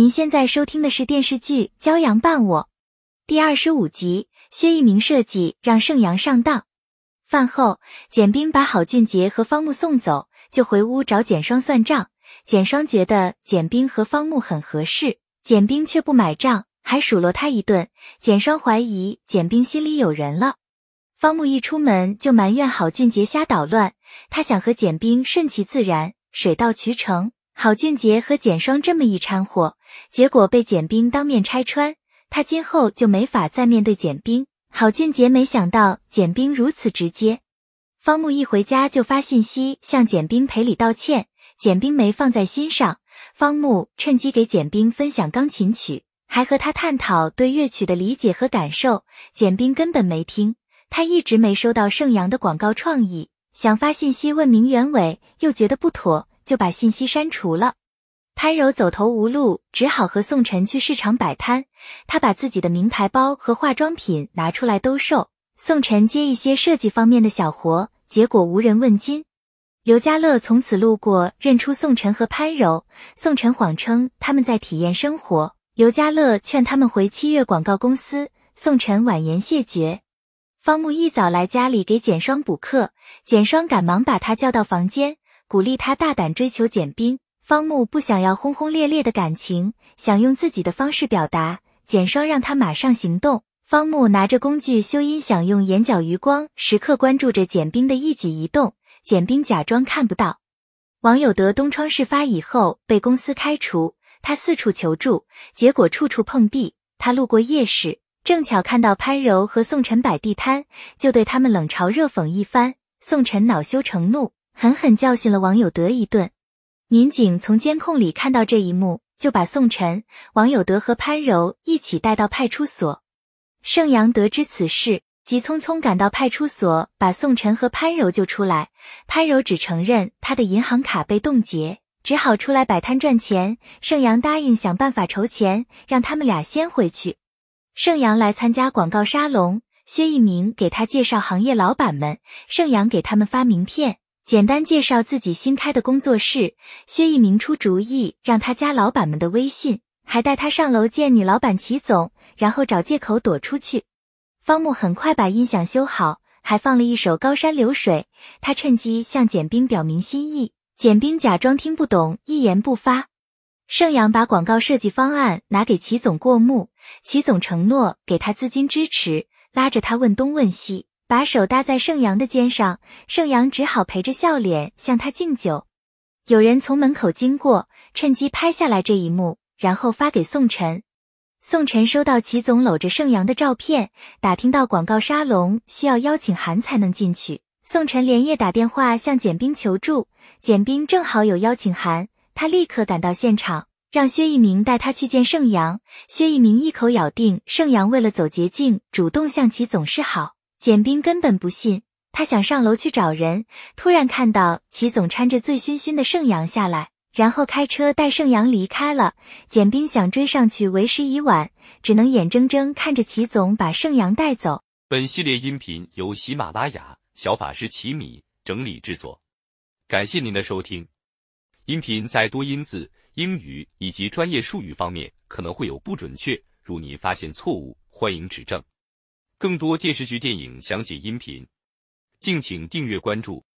您现在收听的是电视剧《骄阳伴我》第二十五集。薛一鸣设计让盛阳上当。饭后，简冰把郝俊杰和方木送走，就回屋找简双算账。简双觉得简冰和方木很合适，简冰却不买账，还数落他一顿。简双怀疑简冰心里有人了。方木一出门就埋怨郝俊杰瞎捣乱，他想和简冰顺其自然，水到渠成。郝俊杰和简双这么一掺和，结果被简冰当面拆穿，他今后就没法再面对简冰。郝俊杰没想到简冰如此直接，方木一回家就发信息向简冰赔礼道歉，简冰没放在心上。方木趁机给简冰分享钢琴曲，还和他探讨对乐曲的理解和感受，简冰根本没听。他一直没收到盛阳的广告创意，想发信息问明原委，又觉得不妥。就把信息删除了。潘柔走投无路，只好和宋晨去市场摆摊。他把自己的名牌包和化妆品拿出来兜售。宋晨接一些设计方面的小活，结果无人问津。刘家乐从此路过，认出宋晨和潘柔。宋晨谎称他们在体验生活。刘家乐劝他们回七月广告公司，宋晨婉言谢绝。方木一早来家里给简双补课，简双赶忙把他叫到房间。鼓励他大胆追求简冰，方木不想要轰轰烈烈的感情，想用自己的方式表达。简双让他马上行动。方木拿着工具修音响，用眼角余光时刻关注着简冰的一举一动。简冰假装看不到。王有德东窗事发以后被公司开除，他四处求助，结果处处碰壁。他路过夜市，正巧看到潘柔和宋晨摆地摊，就对他们冷嘲热讽一番。宋晨恼羞成怒。狠狠教训了王有德一顿。民警从监控里看到这一幕，就把宋晨、王有德和潘柔一起带到派出所。盛阳得知此事，急匆匆赶到派出所，把宋晨和潘柔救出来。潘柔只承认他的银行卡被冻结，只好出来摆摊赚钱。盛阳答应想办法筹钱，让他们俩先回去。盛阳来参加广告沙龙，薛一鸣给他介绍行业老板们，盛阳给他们发名片。简单介绍自己新开的工作室，薛一鸣出主意让他加老板们的微信，还带他上楼见女老板齐总，然后找借口躲出去。方木很快把音响修好，还放了一首《高山流水》，他趁机向简冰表明心意。简冰假装听不懂，一言不发。盛阳把广告设计方案拿给齐总过目，齐总承诺给他资金支持，拉着他问东问西。把手搭在盛阳的肩上，盛阳只好陪着笑脸向他敬酒。有人从门口经过，趁机拍下来这一幕，然后发给宋晨。宋晨收到齐总搂着盛阳的照片，打听到广告沙龙需要邀请函才能进去。宋晨连夜打电话向简冰求助，简冰正好有邀请函，他立刻赶到现场，让薛一鸣带他去见盛阳。薛一鸣一口咬定盛阳为了走捷径，主动向齐总示好。简冰根本不信，他想上楼去找人，突然看到齐总搀着醉醺醺的盛阳下来，然后开车带盛阳离开了。简冰想追上去，为时已晚，只能眼睁睁看着齐总把盛阳带走。本系列音频由喜马拉雅小法师奇米整理制作，感谢您的收听。音频在多音字、英语以及专业术语方面可能会有不准确，如您发现错误，欢迎指正。更多电视剧、电影详解音频，敬请订阅关注。